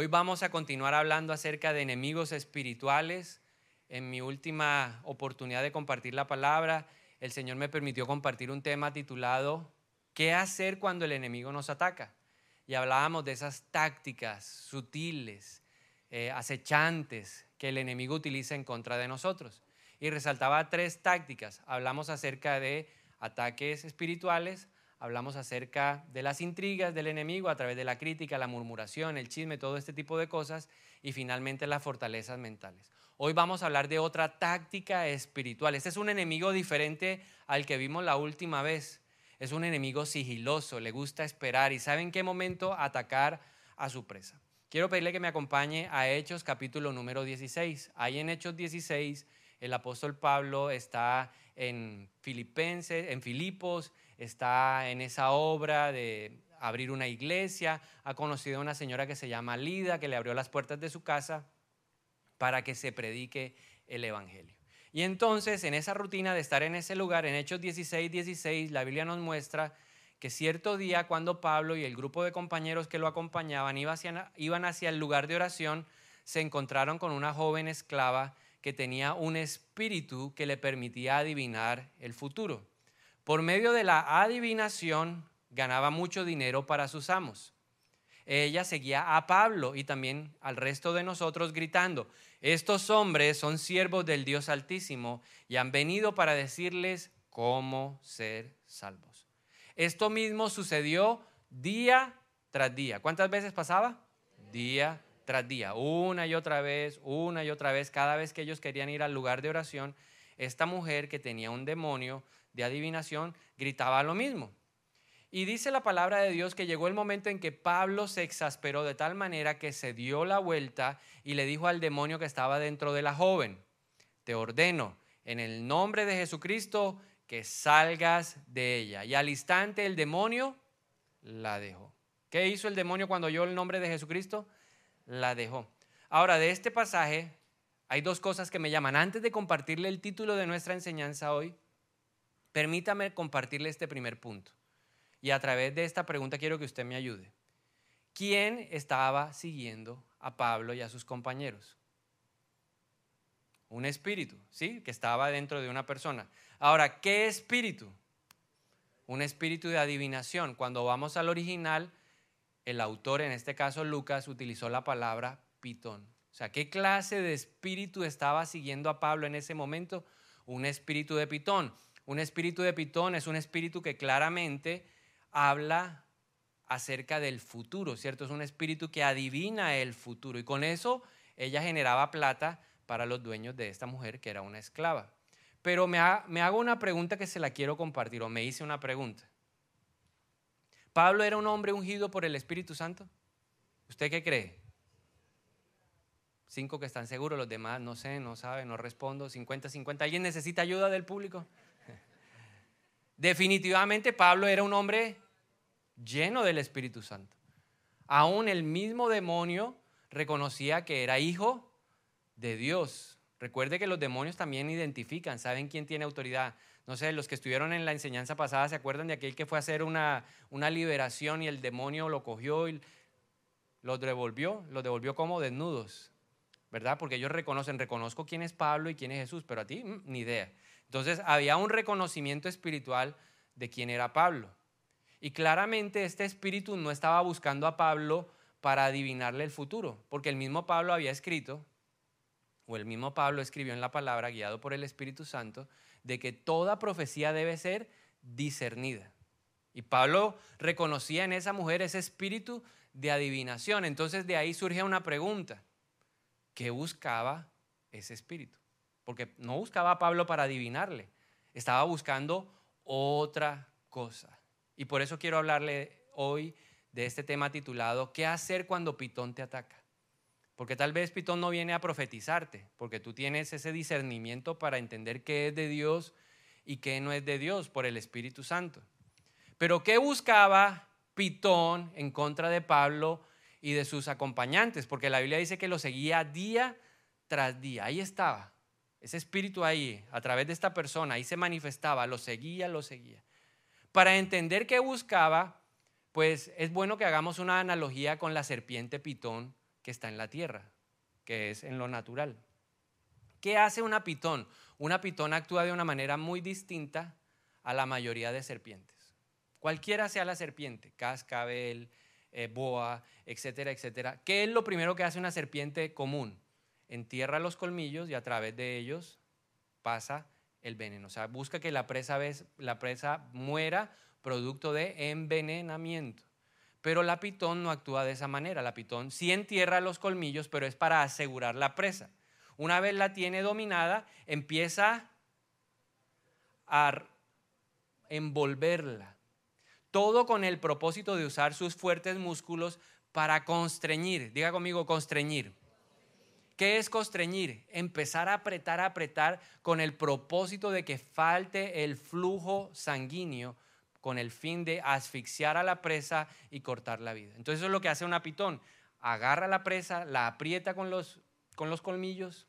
Hoy vamos a continuar hablando acerca de enemigos espirituales. En mi última oportunidad de compartir la palabra, el Señor me permitió compartir un tema titulado ¿Qué hacer cuando el enemigo nos ataca? Y hablábamos de esas tácticas sutiles, eh, acechantes que el enemigo utiliza en contra de nosotros. Y resaltaba tres tácticas. Hablamos acerca de ataques espirituales, hablamos acerca de las intrigas del enemigo a través de la crítica, la murmuración, el chisme, todo este tipo de cosas y finalmente las fortalezas mentales. Hoy vamos a hablar de otra táctica espiritual. Este es un enemigo diferente al que vimos la última vez. Es un enemigo sigiloso, le gusta esperar y sabe en qué momento atacar a su presa. Quiero pedirle que me acompañe a Hechos capítulo número 16. Ahí en Hechos 16 el apóstol Pablo está en Filipenses, en Filipos, está en esa obra de abrir una iglesia, ha conocido a una señora que se llama Lida, que le abrió las puertas de su casa para que se predique el Evangelio. Y entonces, en esa rutina de estar en ese lugar, en Hechos 16, 16, la Biblia nos muestra que cierto día cuando Pablo y el grupo de compañeros que lo acompañaban iban hacia el lugar de oración, se encontraron con una joven esclava que tenía un espíritu que le permitía adivinar el futuro. Por medio de la adivinación ganaba mucho dinero para sus amos. Ella seguía a Pablo y también al resto de nosotros gritando, estos hombres son siervos del Dios Altísimo y han venido para decirles cómo ser salvos. Esto mismo sucedió día tras día. ¿Cuántas veces pasaba? Día tras día, una y otra vez, una y otra vez, cada vez que ellos querían ir al lugar de oración, esta mujer que tenía un demonio de adivinación gritaba lo mismo. Y dice la palabra de Dios que llegó el momento en que Pablo se exasperó de tal manera que se dio la vuelta y le dijo al demonio que estaba dentro de la joven, te ordeno en el nombre de Jesucristo que salgas de ella. Y al instante el demonio la dejó. ¿Qué hizo el demonio cuando oyó el nombre de Jesucristo? La dejó. Ahora, de este pasaje hay dos cosas que me llaman. Antes de compartirle el título de nuestra enseñanza hoy, permítame compartirle este primer punto. Y a través de esta pregunta quiero que usted me ayude. ¿Quién estaba siguiendo a Pablo y a sus compañeros? Un espíritu, ¿sí? Que estaba dentro de una persona. Ahora, ¿qué espíritu? Un espíritu de adivinación. Cuando vamos al original, el autor, en este caso Lucas, utilizó la palabra pitón. O sea, ¿qué clase de espíritu estaba siguiendo a Pablo en ese momento? Un espíritu de pitón. Un espíritu de pitón es un espíritu que claramente habla acerca del futuro, ¿cierto? Es un espíritu que adivina el futuro y con eso ella generaba plata para los dueños de esta mujer que era una esclava. Pero me, hago una pregunta que se la quiero compartir o me hice una pregunta. ¿Pablo era un hombre ungido por el Espíritu Santo? ¿Usted qué cree? Cinco que están seguros, los demás no sé, no saben, no respondo. 50, 50. ¿Alguien necesita ayuda del público? Definitivamente Pablo era un hombre lleno del Espíritu Santo. Aún el mismo demonio reconocía que era hijo de Dios. Recuerde que los demonios también identifican, saben quién tiene autoridad. No sé, los que estuvieron en la enseñanza pasada se acuerdan de aquel que fue a hacer una, una liberación y el demonio lo cogió y los devolvió, los devolvió como desnudos, ¿verdad? Porque ellos reconocen, reconozco quién es Pablo y quién es Jesús, pero a ti mm, ni idea. Entonces había un reconocimiento espiritual de quién era Pablo. Y claramente este espíritu no estaba buscando a Pablo para adivinarle el futuro, porque el mismo Pablo había escrito, o el mismo Pablo escribió en la palabra, guiado por el Espíritu Santo, de que toda profecía debe ser discernida. Y Pablo reconocía en esa mujer ese espíritu de adivinación. Entonces de ahí surge una pregunta. ¿Qué buscaba ese espíritu? Porque no buscaba a Pablo para adivinarle, estaba buscando otra cosa. Y por eso quiero hablarle hoy de este tema titulado ¿Qué hacer cuando Pitón te ataca? Porque tal vez Pitón no viene a profetizarte, porque tú tienes ese discernimiento para entender qué es de Dios y qué no es de Dios por el Espíritu Santo. Pero ¿qué buscaba Pitón en contra de Pablo y de sus acompañantes? Porque la Biblia dice que lo seguía día tras día. Ahí estaba, ese espíritu ahí, a través de esta persona, ahí se manifestaba, lo seguía, lo seguía. Para entender qué buscaba, pues es bueno que hagamos una analogía con la serpiente pitón que está en la tierra, que es en lo natural. ¿Qué hace una pitón? Una pitón actúa de una manera muy distinta a la mayoría de serpientes. Cualquiera sea la serpiente, cascabel, eh, boa, etcétera, etcétera. ¿Qué es lo primero que hace una serpiente común? Entierra los colmillos y a través de ellos pasa el veneno. O sea, busca que la presa, la presa muera producto de envenenamiento. Pero la pitón no actúa de esa manera. La pitón sí entierra los colmillos, pero es para asegurar la presa. Una vez la tiene dominada, empieza a envolverla. Todo con el propósito de usar sus fuertes músculos para constreñir. Diga conmigo, constreñir. ¿Qué es constreñir? Empezar a apretar, a apretar con el propósito de que falte el flujo sanguíneo con el fin de asfixiar a la presa y cortar la vida. Entonces eso es lo que hace una pitón. Agarra la presa, la aprieta con los, con los colmillos,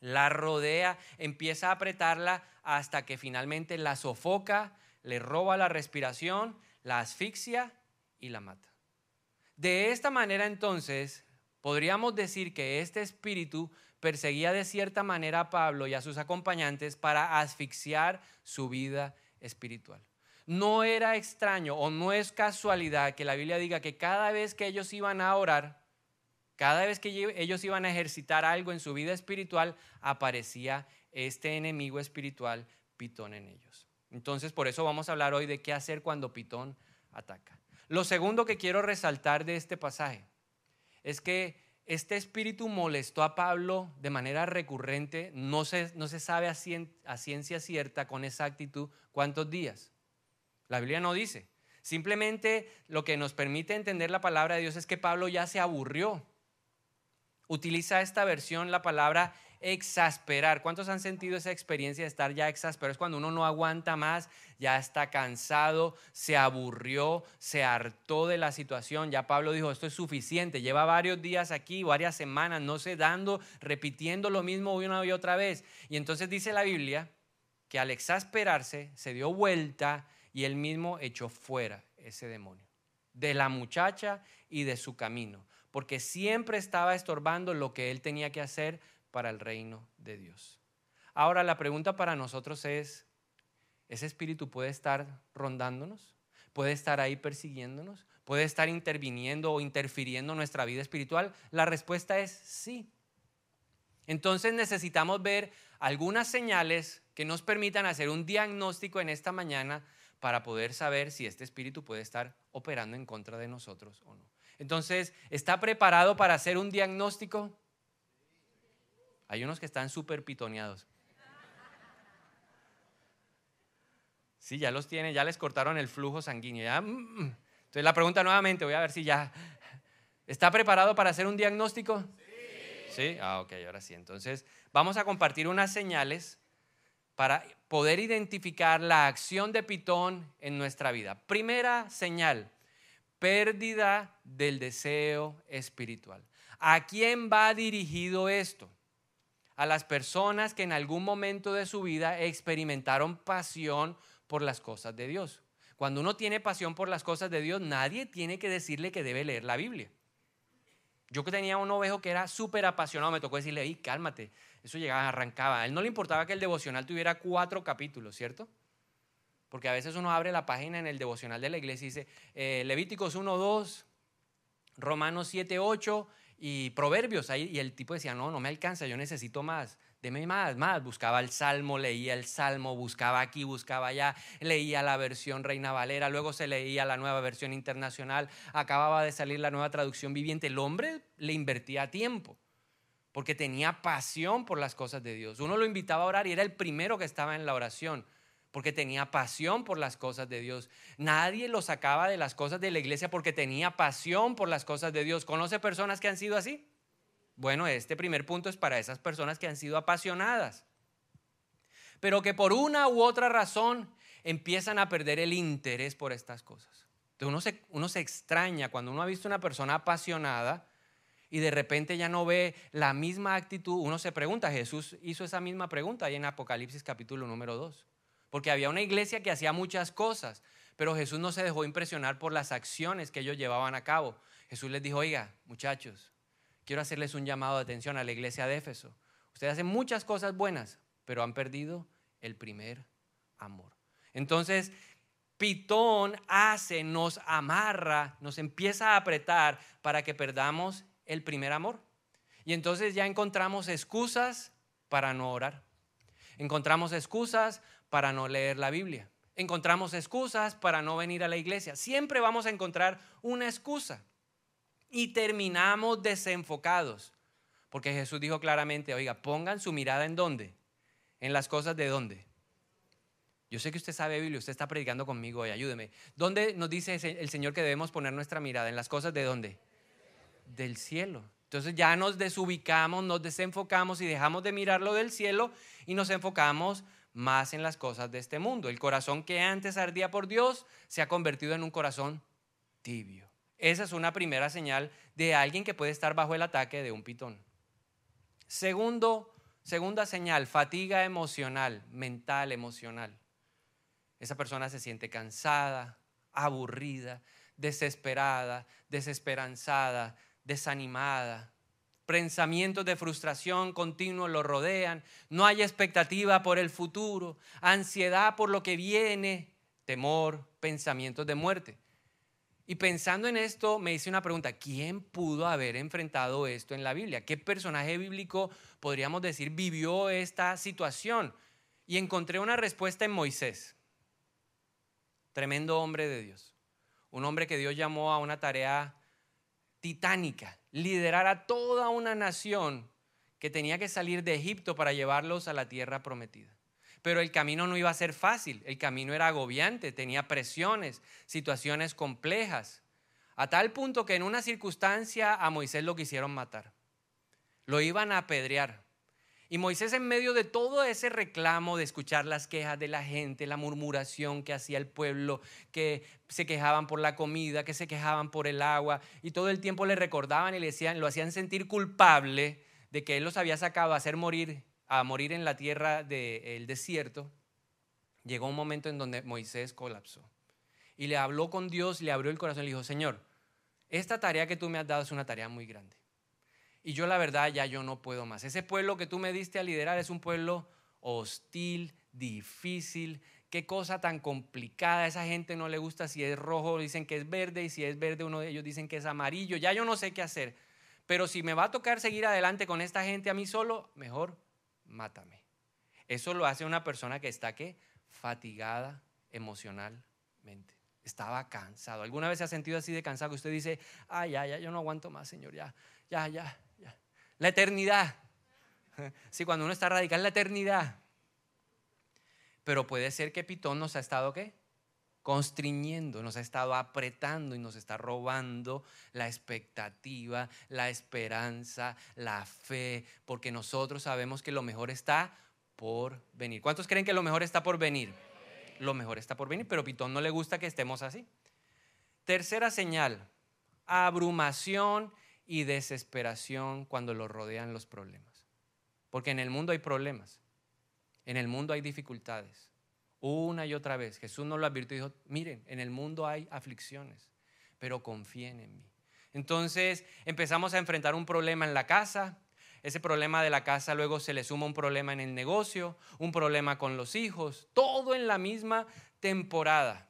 la rodea, empieza a apretarla hasta que finalmente la sofoca, le roba la respiración, la asfixia y la mata. De esta manera entonces Podríamos decir que este espíritu perseguía de cierta manera a Pablo y a sus acompañantes para asfixiar su vida espiritual. No era extraño o no es casualidad que la Biblia diga que cada vez que ellos iban a orar, cada vez que ellos iban a ejercitar algo en su vida espiritual, aparecía este enemigo espiritual, Pitón, en ellos. Entonces, por eso vamos a hablar hoy de qué hacer cuando Pitón ataca. Lo segundo que quiero resaltar de este pasaje es que este espíritu molestó a Pablo de manera recurrente, no se, no se sabe a, a ciencia cierta con exactitud cuántos días. La Biblia no dice. Simplemente lo que nos permite entender la palabra de Dios es que Pablo ya se aburrió. Utiliza esta versión la palabra exasperar. ¿Cuántos han sentido esa experiencia de estar ya exasperado? Es cuando uno no aguanta más, ya está cansado, se aburrió, se hartó de la situación. Ya Pablo dijo, esto es suficiente. Lleva varios días aquí, varias semanas, no sé, dando, repitiendo lo mismo una y otra vez. Y entonces dice la Biblia que al exasperarse se dio vuelta y él mismo echó fuera ese demonio de la muchacha y de su camino, porque siempre estaba estorbando lo que él tenía que hacer para el reino de Dios. Ahora la pregunta para nosotros es, ¿ese espíritu puede estar rondándonos? ¿Puede estar ahí persiguiéndonos? ¿Puede estar interviniendo o interfiriendo en nuestra vida espiritual? La respuesta es sí. Entonces necesitamos ver algunas señales que nos permitan hacer un diagnóstico en esta mañana para poder saber si este espíritu puede estar operando en contra de nosotros o no. Entonces, ¿está preparado para hacer un diagnóstico? Hay unos que están súper pitoneados. Sí, ya los tienen, ya les cortaron el flujo sanguíneo. Mm, mm. Entonces la pregunta nuevamente, voy a ver si ya... ¿Está preparado para hacer un diagnóstico? Sí. ¿Sí? Ah, ok, ahora sí. Entonces vamos a compartir unas señales para poder identificar la acción de pitón en nuestra vida. Primera señal, pérdida del deseo espiritual. ¿A quién va dirigido esto? A las personas que en algún momento de su vida experimentaron pasión por las cosas de Dios. Cuando uno tiene pasión por las cosas de Dios, nadie tiene que decirle que debe leer la Biblia. Yo que tenía un ovejo que era súper apasionado, me tocó decirle, Ey, cálmate, eso llegaba, arrancaba. A él no le importaba que el devocional tuviera cuatro capítulos, ¿cierto? Porque a veces uno abre la página en el devocional de la iglesia y dice, eh, Levíticos 1, 2, Romanos 7, 8 y proverbios ahí, y el tipo decía, no, no me alcanza, yo necesito más, deme más, más. Buscaba el salmo, leía el salmo, buscaba aquí, buscaba allá, leía la versión Reina Valera, luego se leía la nueva versión internacional, acababa de salir la nueva traducción viviente. El hombre le invertía tiempo porque tenía pasión por las cosas de Dios. Uno lo invitaba a orar y era el primero que estaba en la oración porque tenía pasión por las cosas de Dios. Nadie lo sacaba de las cosas de la iglesia porque tenía pasión por las cosas de Dios. ¿Conoce personas que han sido así? Bueno, este primer punto es para esas personas que han sido apasionadas, pero que por una u otra razón empiezan a perder el interés por estas cosas. Entonces uno se, uno se extraña cuando uno ha visto una persona apasionada y de repente ya no ve la misma actitud. Uno se pregunta, Jesús hizo esa misma pregunta ahí en Apocalipsis capítulo número 2 porque había una iglesia que hacía muchas cosas, pero Jesús no se dejó impresionar por las acciones que ellos llevaban a cabo. Jesús les dijo, oiga, muchachos, quiero hacerles un llamado de atención a la iglesia de Éfeso. Ustedes hacen muchas cosas buenas, pero han perdido el primer amor. Entonces, Pitón hace, nos amarra, nos empieza a apretar para que perdamos el primer amor. Y entonces ya encontramos excusas para no orar. Encontramos excusas para no leer la Biblia. Encontramos excusas para no venir a la iglesia. Siempre vamos a encontrar una excusa. Y terminamos desenfocados. Porque Jesús dijo claramente, oiga, pongan su mirada en dónde? En las cosas de dónde? Yo sé que usted sabe Biblia, usted está predicando conmigo hoy, ayúdeme. ¿Dónde nos dice el Señor que debemos poner nuestra mirada? ¿En las cosas de dónde? Del cielo. Entonces ya nos desubicamos, nos desenfocamos y dejamos de mirarlo del cielo y nos enfocamos más en las cosas de este mundo. El corazón que antes ardía por Dios se ha convertido en un corazón tibio. Esa es una primera señal de alguien que puede estar bajo el ataque de un pitón. Segundo, segunda señal, fatiga emocional, mental, emocional. Esa persona se siente cansada, aburrida, desesperada, desesperanzada, desanimada. Pensamientos de frustración continuos lo rodean. No hay expectativa por el futuro, ansiedad por lo que viene, temor, pensamientos de muerte. Y pensando en esto, me hice una pregunta, ¿quién pudo haber enfrentado esto en la Biblia? ¿Qué personaje bíblico, podríamos decir, vivió esta situación? Y encontré una respuesta en Moisés. Tremendo hombre de Dios. Un hombre que Dios llamó a una tarea titánica, liderar a toda una nación que tenía que salir de Egipto para llevarlos a la tierra prometida. Pero el camino no iba a ser fácil, el camino era agobiante, tenía presiones, situaciones complejas, a tal punto que en una circunstancia a Moisés lo quisieron matar. Lo iban a apedrear. Y Moisés en medio de todo ese reclamo de escuchar las quejas de la gente, la murmuración que hacía el pueblo, que se quejaban por la comida, que se quejaban por el agua, y todo el tiempo le recordaban y le decían, lo hacían sentir culpable de que él los había sacado a hacer morir, a morir en la tierra del desierto, llegó un momento en donde Moisés colapsó. Y le habló con Dios, le abrió el corazón y le dijo, Señor, esta tarea que tú me has dado es una tarea muy grande. Y yo la verdad ya yo no puedo más. Ese pueblo que tú me diste a liderar es un pueblo hostil, difícil. Qué cosa tan complicada. esa gente no le gusta si es rojo, dicen que es verde, y si es verde, uno de ellos dicen que es amarillo. Ya yo no sé qué hacer. Pero si me va a tocar seguir adelante con esta gente a mí solo, mejor mátame. Eso lo hace una persona que está ¿qué? fatigada emocionalmente. Estaba cansado. ¿Alguna vez se ha sentido así de cansado? Usted dice, ay, ya, ya, yo no aguanto más, Señor, ya, ya, ya, la eternidad. Sí, cuando uno está radical, la eternidad. Pero puede ser que Pitón nos ha estado qué? Constriñendo, nos ha estado apretando y nos está robando la expectativa, la esperanza, la fe, porque nosotros sabemos que lo mejor está por venir. ¿Cuántos creen que lo mejor está por venir? Lo mejor está por venir, pero Pitón no le gusta que estemos así. Tercera señal, abrumación y desesperación cuando lo rodean los problemas. Porque en el mundo hay problemas, en el mundo hay dificultades. Una y otra vez Jesús nos lo advirtió y dijo, miren, en el mundo hay aflicciones, pero confíen en mí. Entonces empezamos a enfrentar un problema en la casa, ese problema de la casa luego se le suma un problema en el negocio, un problema con los hijos, todo en la misma temporada.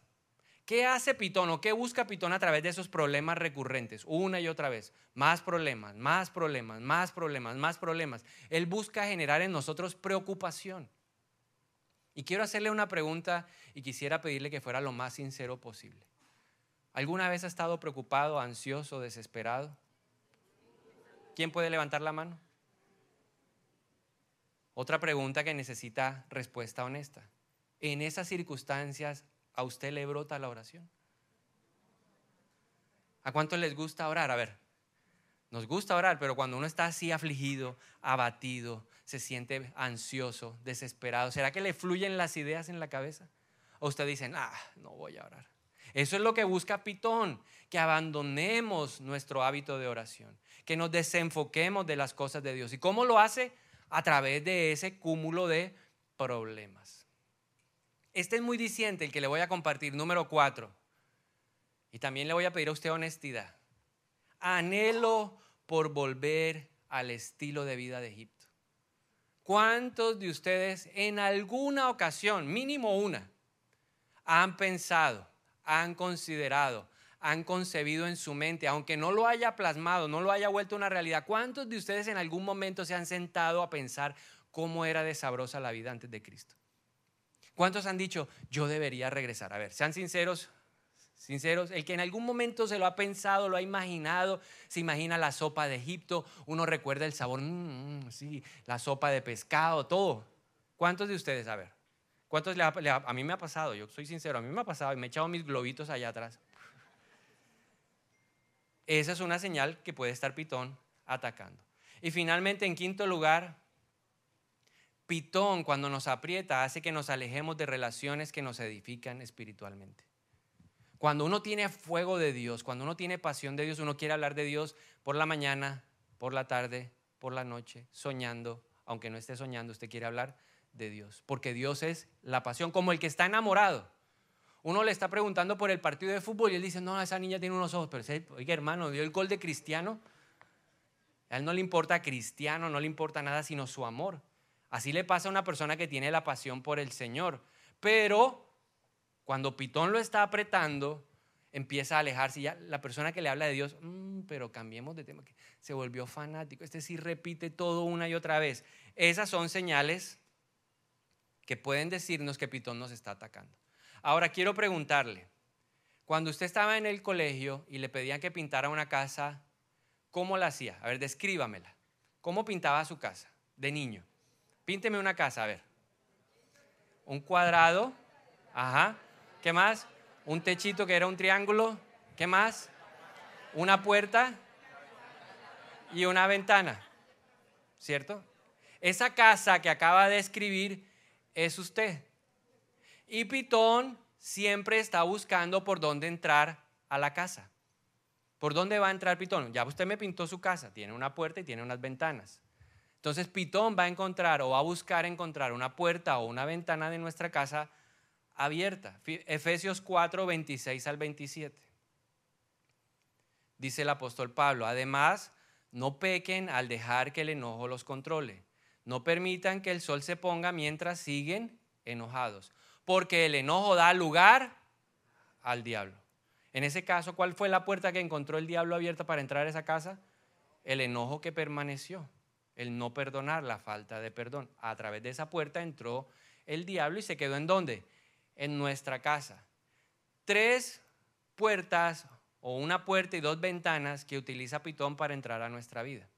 ¿Qué hace Pitón o qué busca Pitón a través de esos problemas recurrentes? Una y otra vez. Más problemas, más problemas, más problemas, más problemas. Él busca generar en nosotros preocupación. Y quiero hacerle una pregunta y quisiera pedirle que fuera lo más sincero posible. ¿Alguna vez ha estado preocupado, ansioso, desesperado? ¿Quién puede levantar la mano? Otra pregunta que necesita respuesta honesta. En esas circunstancias, ¿A usted le brota la oración? ¿A cuánto les gusta orar? A ver, nos gusta orar, pero cuando uno está así afligido, abatido, se siente ansioso, desesperado, ¿será que le fluyen las ideas en la cabeza? O usted dice, ah, no voy a orar. Eso es lo que busca Pitón, que abandonemos nuestro hábito de oración, que nos desenfoquemos de las cosas de Dios. ¿Y cómo lo hace? A través de ese cúmulo de problemas. Este es muy diciente el que le voy a compartir, número cuatro. Y también le voy a pedir a usted honestidad. Anhelo por volver al estilo de vida de Egipto. ¿Cuántos de ustedes en alguna ocasión, mínimo una, han pensado, han considerado, han concebido en su mente, aunque no lo haya plasmado, no lo haya vuelto una realidad? ¿Cuántos de ustedes en algún momento se han sentado a pensar cómo era de sabrosa la vida antes de Cristo? ¿Cuántos han dicho, yo debería regresar? A ver, sean sinceros, sinceros, el que en algún momento se lo ha pensado, lo ha imaginado, se imagina la sopa de Egipto, uno recuerda el sabor, mm, mm, sí, la sopa de pescado, todo. ¿Cuántos de ustedes? A ver, ¿cuántos le a mí me ha pasado? Yo soy sincero, a mí me ha pasado y me he echado mis globitos allá atrás. Esa es una señal que puede estar Pitón atacando. Y finalmente, en quinto lugar, Pitón cuando nos aprieta hace que nos alejemos de relaciones que nos edifican espiritualmente. Cuando uno tiene fuego de Dios, cuando uno tiene pasión de Dios, uno quiere hablar de Dios por la mañana, por la tarde, por la noche, soñando, aunque no esté soñando, usted quiere hablar de Dios, porque Dios es la pasión, como el que está enamorado. Uno le está preguntando por el partido de fútbol y él dice, no, esa niña tiene unos ojos, pero oiga hermano, dio el gol de Cristiano. A él no le importa Cristiano, no le importa nada sino su amor. Así le pasa a una persona que tiene la pasión por el Señor. Pero cuando Pitón lo está apretando, empieza a alejarse. Ya la persona que le habla de Dios, mm, pero cambiemos de tema, se volvió fanático. Este sí repite todo una y otra vez. Esas son señales que pueden decirnos que Pitón nos está atacando. Ahora quiero preguntarle, cuando usted estaba en el colegio y le pedían que pintara una casa, ¿cómo la hacía? A ver, descríbamela. ¿Cómo pintaba su casa de niño? Pínteme una casa, a ver. Un cuadrado, ajá. ¿Qué más? Un techito que era un triángulo. ¿Qué más? Una puerta y una ventana. ¿Cierto? Esa casa que acaba de escribir es usted. Y Pitón siempre está buscando por dónde entrar a la casa. ¿Por dónde va a entrar Pitón? Ya usted me pintó su casa, tiene una puerta y tiene unas ventanas. Entonces Pitón va a encontrar o va a buscar encontrar una puerta o una ventana de nuestra casa abierta. Efesios 4, 26 al 27. Dice el apóstol Pablo, además, no pequen al dejar que el enojo los controle. No permitan que el sol se ponga mientras siguen enojados, porque el enojo da lugar al diablo. En ese caso, ¿cuál fue la puerta que encontró el diablo abierta para entrar a esa casa? El enojo que permaneció, el no perdonar, la falta de perdón. A través de esa puerta entró el diablo y se quedó en dónde? en nuestra casa. Tres puertas o una puerta y dos ventanas que utiliza Pitón para entrar a nuestra vida.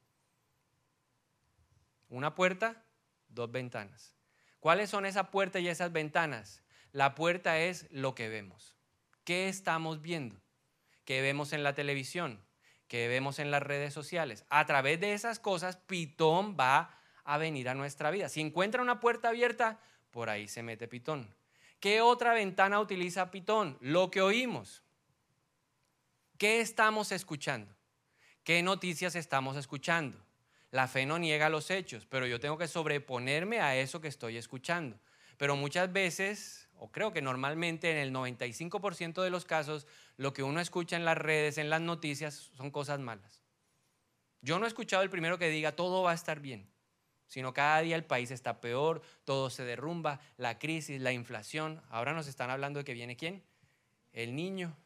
Una puerta, dos ventanas. ¿Cuáles son esa puerta y esas ventanas? La puerta es lo que vemos. ¿Qué estamos viendo? ¿Qué vemos en la televisión? ¿Qué vemos en las redes sociales? A través de esas cosas, Pitón va a venir a nuestra vida. Si encuentra una puerta abierta, por ahí se mete Pitón. ¿Qué otra ventana utiliza Pitón? Lo que oímos. ¿Qué estamos escuchando? ¿Qué noticias estamos escuchando? La fe no niega los hechos, pero yo tengo que sobreponerme a eso que estoy escuchando. Pero muchas veces, o creo que normalmente en el 95% de los casos, lo que uno escucha en las redes, en las noticias, son cosas malas. Yo no he escuchado el primero que diga todo va a estar bien sino cada día el país está peor, todo se derrumba, la crisis, la inflación. Ahora nos están hablando de que viene quién? El niño.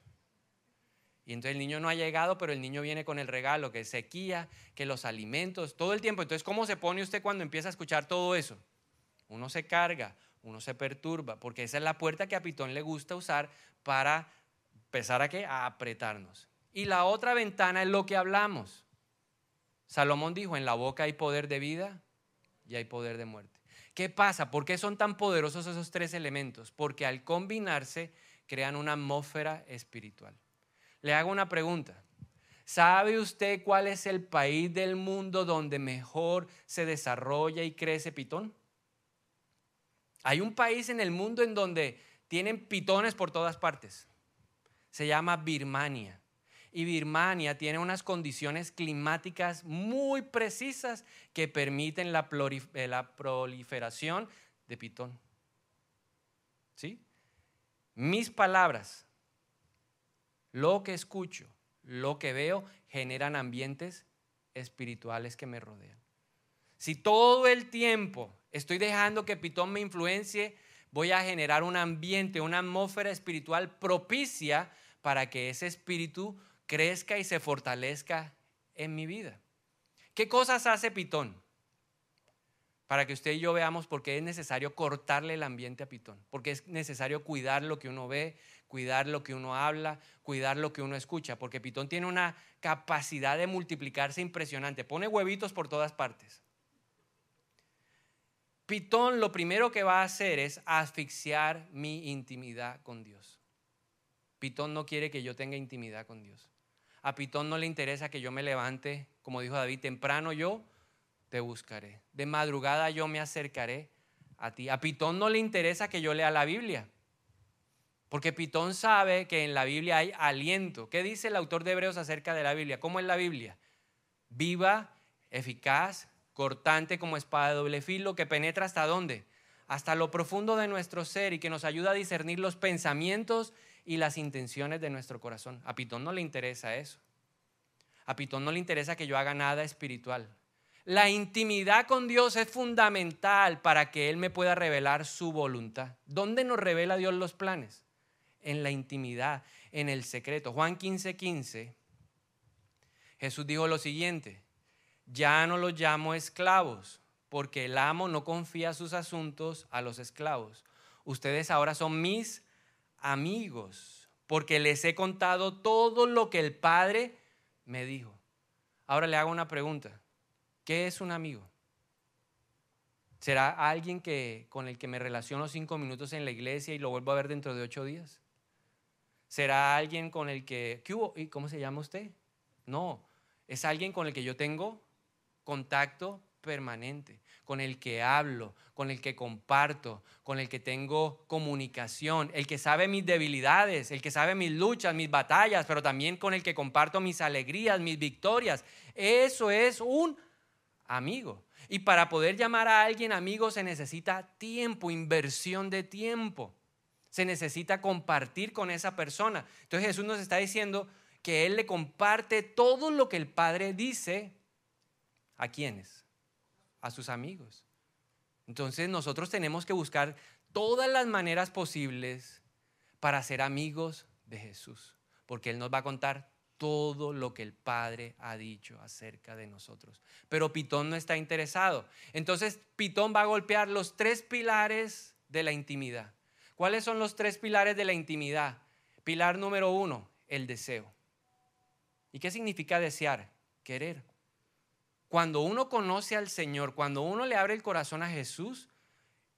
Y entonces el niño no ha llegado, pero el niño viene con el regalo, que es sequía, que los alimentos, todo el tiempo. Entonces, ¿cómo se pone usted cuando empieza a escuchar todo eso? Uno se carga, uno se perturba, porque esa es la puerta que a Pitón le gusta usar para empezar a, qué? a apretarnos. Y la otra ventana es lo que hablamos. Salomón dijo, en la boca hay poder de vida y hay poder de muerte. ¿Qué pasa? ¿Por qué son tan poderosos esos tres elementos? Porque al combinarse crean una atmósfera espiritual. Le hago una pregunta. ¿Sabe usted cuál es el país del mundo donde mejor se desarrolla y crece pitón? Hay un país en el mundo en donde tienen pitones por todas partes. Se llama Birmania y Birmania tiene unas condiciones climáticas muy precisas que permiten la, eh, proliferación de pitón. ¿Sí? Mis palabras, lo que escucho, lo que veo, generan ambientes espirituales que me rodean. Si todo el tiempo estoy dejando que Pitón me influencie, voy a generar un ambiente, una atmósfera espiritual propicia para que ese espíritu crezca y se fortalezca en mi vida. ¿Qué cosas hace Pitón? Para que usted y yo veamos por qué es necesario cortarle el ambiente a Pitón, porque es necesario cuidar lo que uno ve, cuidar lo que uno habla, cuidar lo que uno escucha, porque Pitón tiene una capacidad de multiplicarse impresionante, pone huevitos por todas partes. Pitón lo primero que va a hacer es asfixiar mi intimidad con Dios. Pitón no quiere que yo tenga intimidad con Dios. A Pitón no le interesa que yo me levante, como dijo David, temprano yo te buscaré. De madrugada yo me acercaré a ti. A Pitón no le interesa que yo lea la Biblia. Porque Pitón sabe que en la Biblia hay aliento. ¿Qué dice el autor de Hebreos acerca de la Biblia? ¿Cómo es la Biblia? Viva, eficaz, cortante como espada de doble filo, que penetra hasta dónde? Hasta lo profundo de nuestro ser y que nos ayuda a discernir los pensamientos y las intenciones de nuestro corazón. A Pitón no le interesa eso. A Pitón no le interesa que yo haga nada espiritual. La intimidad con Dios es fundamental para que Él me pueda revelar su voluntad. ¿Dónde nos revela Dios los planes? En la intimidad, en el secreto. Juan 15, 15, Jesús dijo lo siguiente, ya no los llamo esclavos, porque el amo no confía sus asuntos a los esclavos. Ustedes ahora son mis amigos, porque les he contado todo lo que el Padre me dijo. Ahora le hago una pregunta. ¿Qué es un amigo? ¿Será alguien que, con el que me relaciono cinco minutos en la iglesia y lo vuelvo a ver dentro de ocho días? ¿Será alguien con el que... ¿Qué hubo? ¿Y cómo se llama usted? No, es alguien con el que yo tengo contacto permanente, con el que hablo, con el que comparto, con el que tengo comunicación, el que sabe mis debilidades, el que sabe mis luchas, mis batallas, pero también con el que comparto mis alegrías, mis victorias. Eso es un amigo. Y para poder llamar a alguien amigo se necesita tiempo, inversión de tiempo. Se necesita compartir con esa persona. Entonces Jesús nos está diciendo que Él le comparte todo lo que el Padre dice ¿A quiénes? A sus amigos. Entonces nosotros tenemos que buscar todas las maneras posibles para ser amigos de Jesús, porque Él nos va a contar todo lo que el Padre ha dicho acerca de nosotros. Pero Pitón no está interesado. Entonces Pitón va a golpear los tres pilares de la intimidad. ¿Cuáles son los tres pilares de la intimidad? Pilar número uno, el deseo. ¿Y qué significa desear? Querer. Cuando uno conoce al Señor, cuando uno le abre el corazón a Jesús,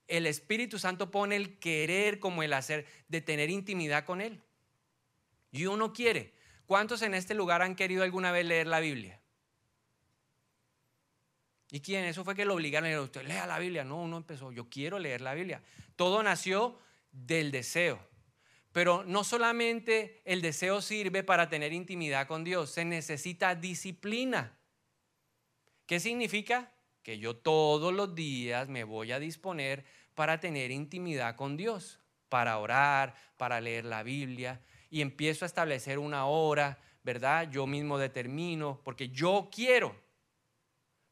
el Espíritu Santo pone el querer como el hacer, de tener intimidad con Él. Y uno quiere. ¿Cuántos en este lugar han querido alguna vez leer la Biblia? ¿Y quién? Eso fue que lo obligaron a leer. Usted lea la Biblia. No, uno empezó. Yo quiero leer la Biblia. Todo nació del deseo. Pero no solamente el deseo sirve para tener intimidad con Dios, se necesita disciplina. ¿Qué significa? Que yo todos los días me voy a disponer para tener intimidad con Dios, para orar, para leer la Biblia y empiezo a establecer una hora, ¿verdad? Yo mismo determino, porque yo quiero.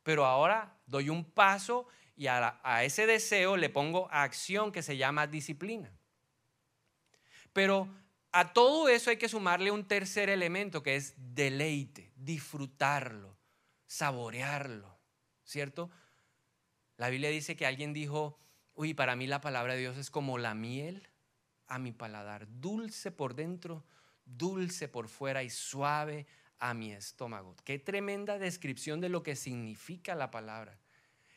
Pero ahora doy un paso y a, a ese deseo le pongo acción que se llama disciplina. Pero a todo eso hay que sumarle un tercer elemento que es deleite, disfrutarlo saborearlo, ¿cierto? La Biblia dice que alguien dijo, uy, para mí la palabra de Dios es como la miel a mi paladar, dulce por dentro, dulce por fuera y suave a mi estómago. Qué tremenda descripción de lo que significa la palabra.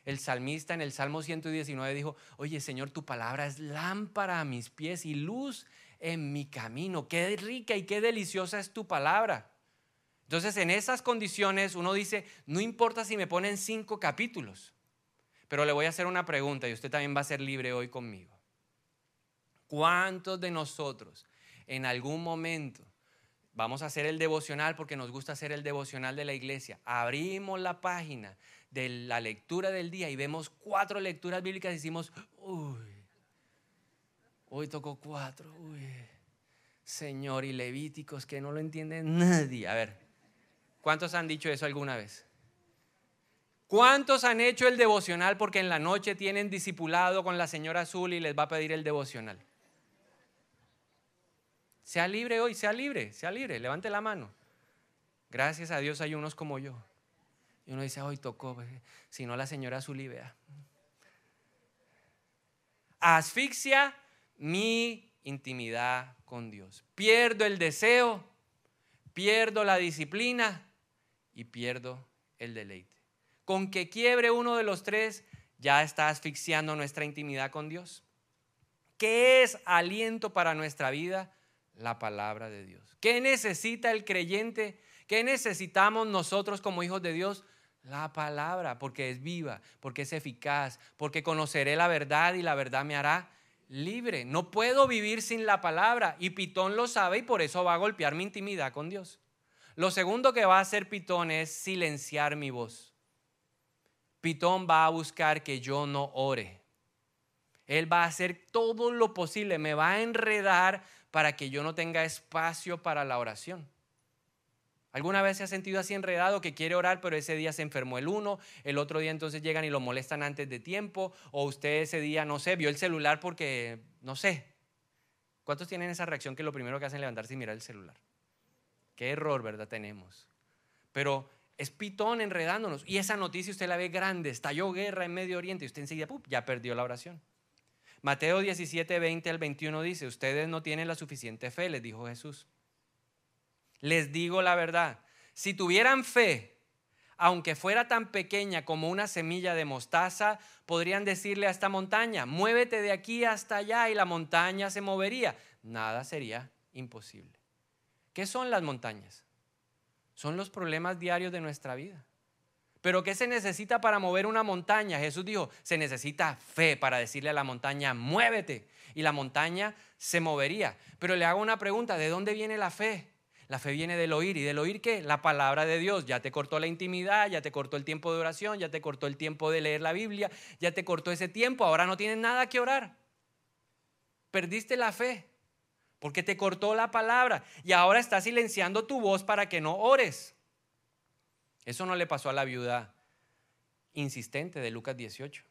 El salmista en el Salmo 119 dijo, oye Señor, tu palabra es lámpara a mis pies y luz en mi camino. Qué rica y qué deliciosa es tu palabra. Entonces, en esas condiciones uno dice, no importa si me ponen cinco capítulos, pero le voy a hacer una pregunta y usted también va a ser libre hoy conmigo. ¿Cuántos de nosotros en algún momento vamos a hacer el devocional porque nos gusta hacer el devocional de la iglesia? Abrimos la página de la lectura del día y vemos cuatro lecturas bíblicas y decimos, uy, hoy tocó cuatro, uy, Señor, y Levíticos que no lo entiende nadie. A ver, ¿Cuántos han dicho eso alguna vez? ¿Cuántos han hecho el devocional porque en la noche tienen discipulado con la señora azul y les va a pedir el devocional? Sea libre hoy, sea libre, sea libre, levante la mano. Gracias a Dios hay unos como yo. Y uno dice, hoy tocó, pues, si no la señora azul y vea. Asfixia mi intimidad con Dios. Pierdo el deseo, pierdo la disciplina y pierdo el deleite. Con que quiebre uno de los tres, ya está asfixiando nuestra intimidad con Dios. ¿Qué es aliento para nuestra vida? La palabra de Dios. ¿Qué necesita el creyente? ¿Qué necesitamos nosotros como hijos de Dios? La palabra, porque es viva, porque es eficaz, porque conoceré la verdad y la verdad me hará libre. No puedo vivir sin la palabra y Pitón lo sabe y por eso va a golpear mi intimidad con Dios. Lo segundo que va a hacer Pitón es silenciar mi voz. Pitón va a buscar que yo no ore. Él va a hacer todo lo posible, me va a enredar para que yo no tenga espacio para la oración. ¿Alguna vez se ha sentido así enredado que quiere orar, pero ese día se enfermó el uno, el otro día entonces llegan y lo molestan antes de tiempo, o usted ese día, no sé, vio el celular porque, no sé. ¿Cuántos tienen esa reacción que lo primero que hacen es levantarse y mirar el celular? Qué error, ¿verdad? Tenemos. Pero es pitón enredándonos. Y esa noticia usted la ve grande, estalló guerra en Medio Oriente y usted enseguida ya perdió la oración. Mateo 17, 20 al 21 dice, ustedes no tienen la suficiente fe, les dijo Jesús. Les digo la verdad, si tuvieran fe, aunque fuera tan pequeña como una semilla de mostaza, podrían decirle a esta montaña, muévete de aquí hasta allá y la montaña se movería. Nada sería imposible. ¿Qué son las montañas? son los problemas diarios de nuestra vida. Pero ¿qué se necesita para mover una montaña? Jesús dijo, se necesita fe para decirle a la montaña, muévete. Y la montaña se movería. Pero le hago una pregunta, ¿de dónde viene la fe? La fe viene del oír. ¿Y del oír qué? La palabra de Dios. Ya te cortó la intimidad, ya te cortó el tiempo de oración, ya te cortó el tiempo de leer la Biblia, ya te cortó ese tiempo. Ahora no tienes nada que orar. Perdiste la fe porque te cortó la palabra y ahora está silenciando tu voz para que no ores. Eso no le pasó a la viuda insistente de Lucas 18.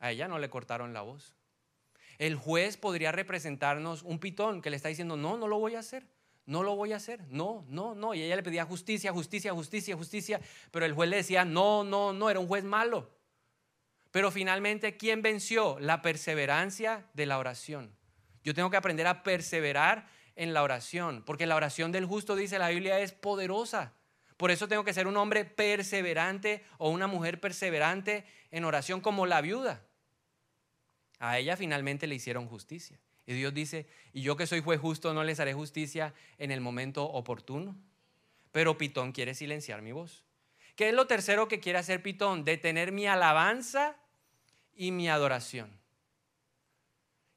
A ella no le cortaron la voz. El juez podría representarnos un pitón que le está diciendo, no, no lo voy a hacer, no lo voy a hacer, no, no, no. Y ella le pedía justicia, justicia, justicia, justicia, pero el juez le decía, no, no, no, era un juez malo. Pero finalmente, ¿quién venció? La perseverancia de la oración. Yo tengo que aprender a perseverar en la oración, porque la oración del justo, dice la Biblia, es poderosa. Por eso tengo que ser un hombre perseverante o una mujer perseverante en oración como la viuda. A ella finalmente le hicieron justicia. Y Dios dice, y yo que soy juez justo no les haré justicia en el momento oportuno. Pero Pitón quiere silenciar mi voz. ¿Qué es lo tercero que quiere hacer Pitón? Detener mi alabanza y mi adoración.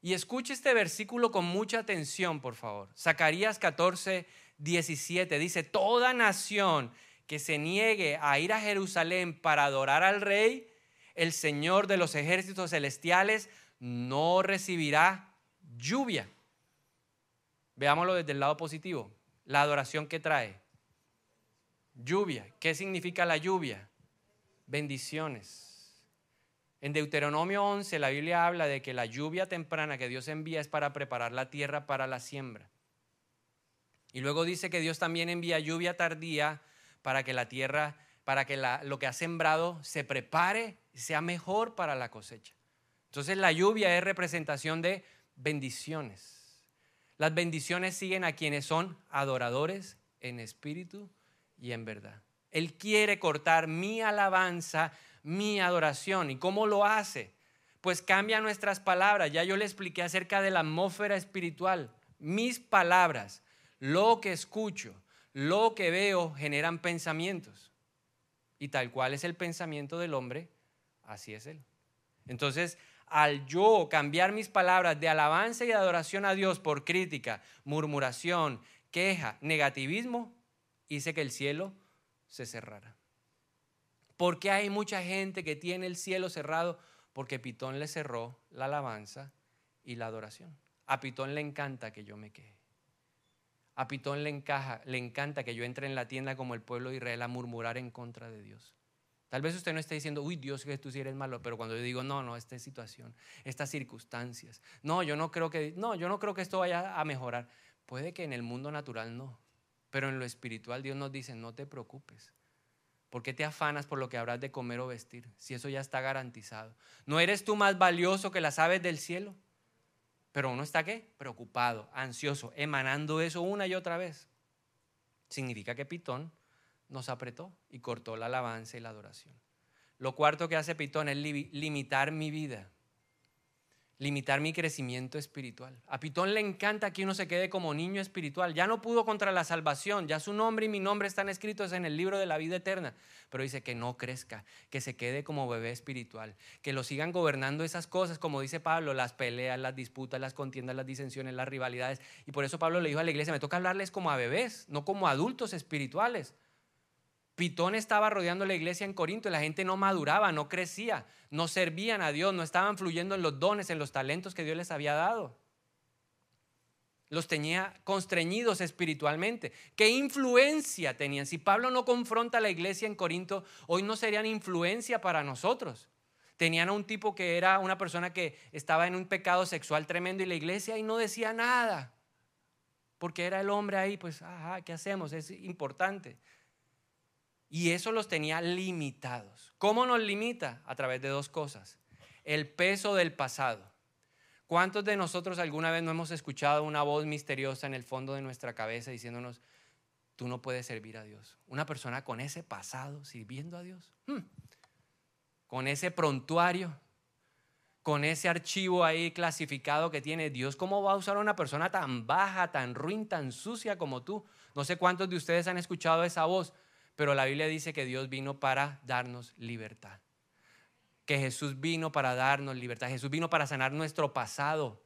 Y escuche este versículo con mucha atención, por favor. Zacarías 14, 17 dice, toda nación que se niegue a ir a Jerusalén para adorar al rey, el Señor de los ejércitos celestiales, no recibirá lluvia. Veámoslo desde el lado positivo. La adoración que trae. Lluvia. ¿Qué significa la lluvia? Bendiciones. En Deuteronomio 11 la Biblia habla de que la lluvia temprana que Dios envía es para preparar la tierra para la siembra. Y luego dice que Dios también envía lluvia tardía para que la tierra, para que lo que ha sembrado se prepare sea mejor para la cosecha. Entonces la lluvia es representación de bendiciones. Las bendiciones siguen a quienes son adoradores en espíritu y en verdad. Él quiere cortar mi alabanza mi adoración. ¿Y cómo lo hace? Pues cambia nuestras palabras. Ya yo le expliqué acerca de la atmósfera espiritual. Mis palabras, lo que escucho, lo que veo, generan pensamientos. Y tal cual es el pensamiento del hombre, así es él. Entonces, al yo cambiar mis palabras de alabanza y adoración a Dios por crítica, murmuración, queja, negativismo, hice que el cielo se cerrara. ¿Por qué hay mucha gente que tiene el cielo cerrado? Porque Pitón le cerró la alabanza y la adoración. A Pitón le encanta que yo me queje. A Pitón le, encaja, le encanta que yo entre en la tienda como el pueblo de Israel a murmurar en contra de Dios. Tal vez usted no esté diciendo, uy, Dios, que tú sí eres malo, pero cuando yo digo, no, no, esta situación, estas circunstancias, no, yo no creo que, no, yo no creo que esto vaya a mejorar. Puede que en el mundo natural no, pero en lo espiritual Dios nos dice, no te preocupes. ¿Por qué te afanas por lo que habrás de comer o vestir? Si eso ya está garantizado. ¿No eres tú más valioso que las aves del cielo? Pero uno está qué? Preocupado, ansioso, emanando eso una y otra vez. Significa que Pitón nos apretó y cortó la alabanza y la adoración. Lo cuarto que hace Pitón es limitar mi vida, limitar mi crecimiento espiritual. A Pitón le encanta que uno se quede como niño espiritual. Ya no pudo contra la salvación, ya su nombre y mi nombre están escritos en el libro de la vida eterna, pero dice que no crezca, que se quede como bebé espiritual, que lo sigan gobernando esas cosas, como dice Pablo, las peleas, las disputas, las contiendas, las disensiones, las rivalidades. Y por eso Pablo le dijo a la iglesia, me toca hablarles como a bebés, no como adultos espirituales. Pitón estaba rodeando la iglesia en Corinto y la gente no maduraba, no crecía, no servían a Dios, no estaban fluyendo en los dones, en los talentos que Dios les había dado. Los tenía constreñidos espiritualmente. ¿Qué influencia tenían? Si Pablo no confronta a la iglesia en Corinto, hoy no serían influencia para nosotros. Tenían a un tipo que era una persona que estaba en un pecado sexual tremendo y la iglesia y no decía nada. Porque era el hombre ahí, pues, ajá, ¿qué hacemos? Es importante. Y eso los tenía limitados. ¿Cómo nos limita? A través de dos cosas. El peso del pasado. ¿Cuántos de nosotros alguna vez no hemos escuchado una voz misteriosa en el fondo de nuestra cabeza diciéndonos, tú no puedes servir a Dios? Una persona con ese pasado sirviendo a Dios. Hmm. Con ese prontuario, con ese archivo ahí clasificado que tiene Dios, ¿cómo va a usar a una persona tan baja, tan ruin, tan sucia como tú? No sé cuántos de ustedes han escuchado esa voz pero la Biblia dice que Dios vino para darnos libertad. Que Jesús vino para darnos libertad. Jesús vino para sanar nuestro pasado.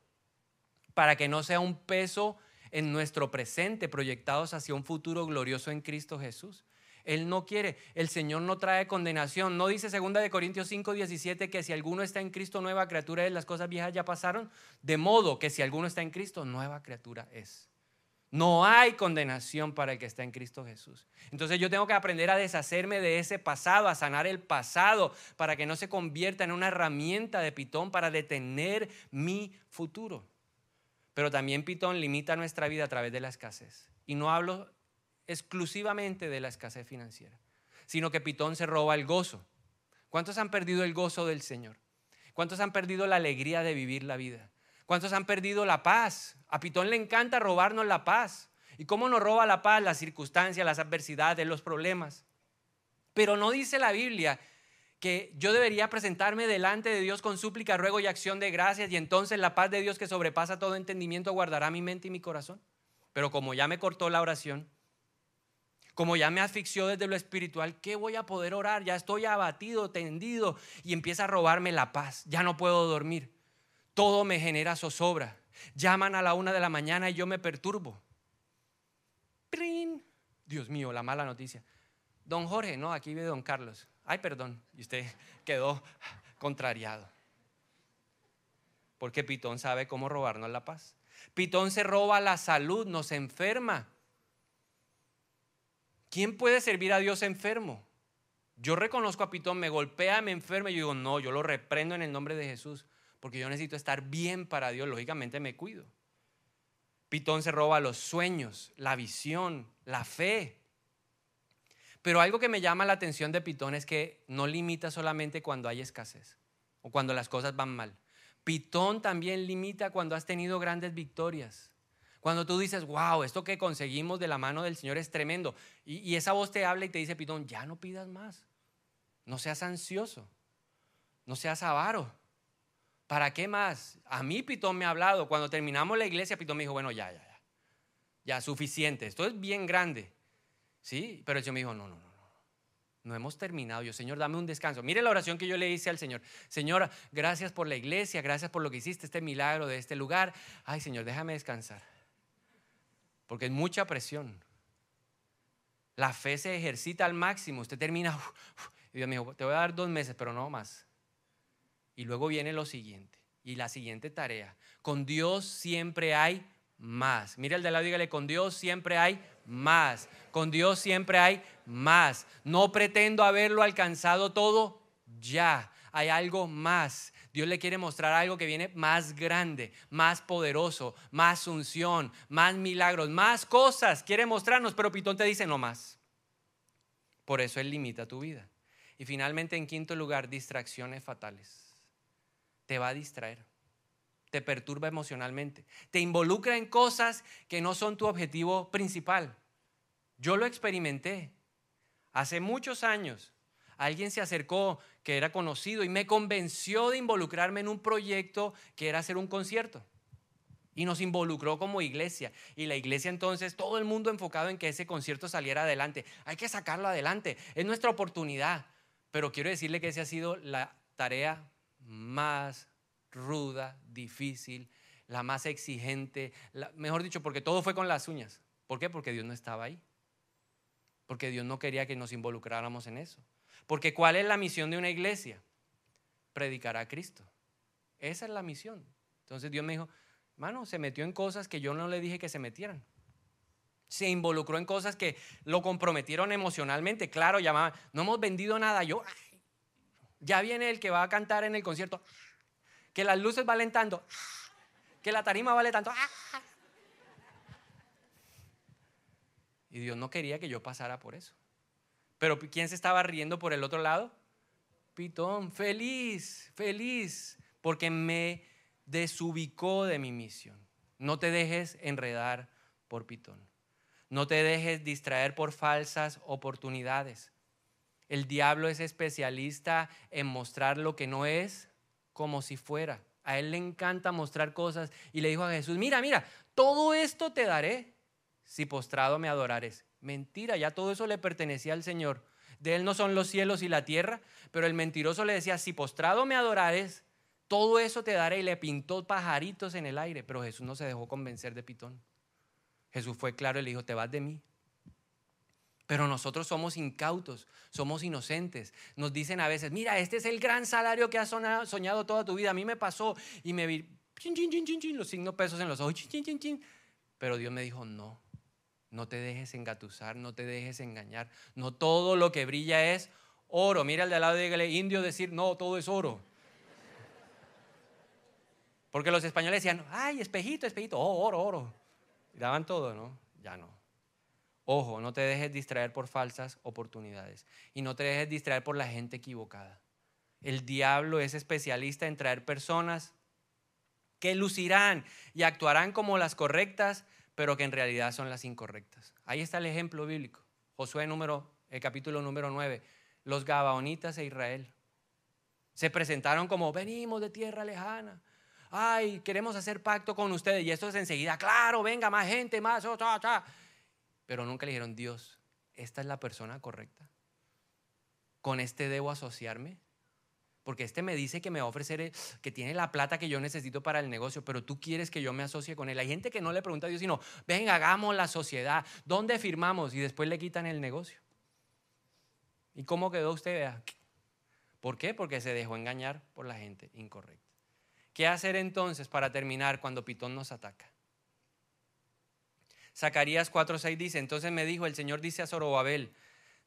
Para que no sea un peso en nuestro presente, proyectados hacia un futuro glorioso en Cristo Jesús. Él no quiere, el Señor no trae condenación. No dice 2 de Corintios 5, 17 que si alguno está en Cristo, nueva criatura es, las cosas viejas ya pasaron. De modo que si alguno está en Cristo, nueva criatura es. No hay condenación para el que está en Cristo Jesús. Entonces yo tengo que aprender a deshacerme de ese pasado, a sanar el pasado, para que no se convierta en una herramienta de Pitón para detener mi futuro. Pero también Pitón limita nuestra vida a través de la escasez. Y no hablo exclusivamente de la escasez financiera, sino que Pitón se roba el gozo. ¿Cuántos han perdido el gozo del Señor? ¿Cuántos han perdido la alegría de vivir la vida? ¿Cuántos han perdido la paz? A Pitón le encanta robarnos la paz. ¿Y cómo nos roba la paz? Las circunstancias, las adversidades, los problemas. Pero no dice la Biblia que yo debería presentarme delante de Dios con súplica, ruego y acción de gracias y entonces la paz de Dios que sobrepasa todo entendimiento guardará mi mente y mi corazón. Pero como ya me cortó la oración, como ya me asfixió desde lo espiritual, ¿qué voy a poder orar? Ya estoy abatido, tendido y empieza a robarme la paz. Ya no puedo dormir. Todo me genera zozobra. Llaman a la una de la mañana y yo me perturbo. ¡Prin! Dios mío, la mala noticia. Don Jorge, no, aquí ve don Carlos. Ay, perdón. Y usted quedó contrariado. Porque Pitón sabe cómo robarnos la paz. Pitón se roba la salud, nos enferma. ¿Quién puede servir a Dios enfermo? Yo reconozco a Pitón, me golpea, me enferma y yo digo, no, yo lo reprendo en el nombre de Jesús porque yo necesito estar bien para Dios, lógicamente me cuido. Pitón se roba los sueños, la visión, la fe. Pero algo que me llama la atención de Pitón es que no limita solamente cuando hay escasez o cuando las cosas van mal. Pitón también limita cuando has tenido grandes victorias. Cuando tú dices, wow, esto que conseguimos de la mano del Señor es tremendo. Y, y esa voz te habla y te dice, Pitón, ya no pidas más. No seas ansioso. No seas avaro. ¿Para qué más? A mí Pitón me ha hablado. Cuando terminamos la iglesia, Pitón me dijo, bueno, ya, ya, ya. Ya, suficiente. Esto es bien grande. ¿Sí? Pero el Señor me dijo, no, no, no, no. Hemos terminado. Yo, Señor, dame un descanso. Mire la oración que yo le hice al Señor. Señor, gracias por la iglesia, gracias por lo que hiciste, este milagro de este lugar. Ay, Señor, déjame descansar. Porque es mucha presión. La fe se ejercita al máximo. Usted termina. y Dios me dijo, te voy a dar dos meses, pero no más. Y luego viene lo siguiente, y la siguiente tarea. Con Dios siempre hay más. Mira el de lado, dígale, con Dios siempre hay más. Con Dios siempre hay más. No pretendo haberlo alcanzado todo ya. Hay algo más. Dios le quiere mostrar algo que viene más grande, más poderoso, más unción, más milagros, más cosas. Quiere mostrarnos, pero Pitón te dice no más. Por eso Él limita tu vida. Y finalmente, en quinto lugar, distracciones fatales. Te va a distraer te perturba emocionalmente, te involucra en cosas que no son tu objetivo principal. Yo lo experimenté. Hace muchos años alguien se acercó que era conocido y me convenció de involucrarme en un proyecto que era hacer un concierto. Y nos involucró como iglesia. Y la iglesia entonces, todo el mundo enfocado en que ese concierto saliera adelante. Hay que sacarlo adelante. Es nuestra oportunidad. Pero quiero decirle que esa ha sido la tarea más ruda, difícil, la más exigente, mejor dicho, porque todo fue con las uñas. ¿Por qué? Porque Dios no estaba ahí. Porque Dios no quería que nos involucráramos en eso. Porque ¿cuál es la misión de una iglesia? Predicar a Cristo. Esa es la misión. Entonces Dios me dijo, mano, se metió en cosas que yo no le dije que se metieran. Se involucró en cosas que lo comprometieron emocionalmente. Claro, llamaba, no hemos vendido nada. Yo, ya viene el que va a cantar en el concierto que las luces valen tanto, que la tarima vale tanto. Y Dios no quería que yo pasara por eso. Pero ¿quién se estaba riendo por el otro lado? Pitón, feliz, feliz, porque me desubicó de mi misión. No te dejes enredar por Pitón. No te dejes distraer por falsas oportunidades. El diablo es especialista en mostrar lo que no es como si fuera. A él le encanta mostrar cosas y le dijo a Jesús, mira, mira, todo esto te daré si postrado me adorares. Mentira, ya todo eso le pertenecía al Señor. De él no son los cielos y la tierra, pero el mentiroso le decía, si postrado me adorares, todo eso te daré y le pintó pajaritos en el aire, pero Jesús no se dejó convencer de Pitón. Jesús fue claro y le dijo, te vas de mí, pero nosotros somos incautos, somos inocentes. Nos dicen a veces, mira, este es el gran salario que has soñado toda tu vida. A mí me pasó y me vi chin, chin, chin, chin, los signos pesos en los ojos. Chin, chin, chin, Pero Dios me dijo, no, no te dejes engatusar, no te dejes engañar. No todo lo que brilla es oro. Mira al de al lado de indio decir, no, todo es oro. Porque los españoles decían, ay, espejito, espejito, oh, oro, oro. Y daban todo, ¿no? Ya no. Ojo, no te dejes distraer por falsas oportunidades y no te dejes distraer por la gente equivocada. El diablo es especialista en traer personas que lucirán y actuarán como las correctas, pero que en realidad son las incorrectas. Ahí está el ejemplo bíblico. Josué número, el capítulo número 9. Los Gabaonitas e Israel se presentaron como venimos de tierra lejana. Ay, queremos hacer pacto con ustedes. Y esto es enseguida, claro, venga, más gente, más, oh, pero nunca le dijeron, Dios, esta es la persona correcta. Con este debo asociarme. Porque este me dice que me va a ofrecer, eh, que tiene la plata que yo necesito para el negocio, pero tú quieres que yo me asocie con él. Hay gente que no le pregunta a Dios, sino, venga, hagamos la sociedad. ¿Dónde firmamos? Y después le quitan el negocio. ¿Y cómo quedó usted? ¿Por qué? Porque se dejó engañar por la gente incorrecta. ¿Qué hacer entonces para terminar cuando Pitón nos ataca? Zacarías 4:6 dice, entonces me dijo, el Señor dice a Zorobabel,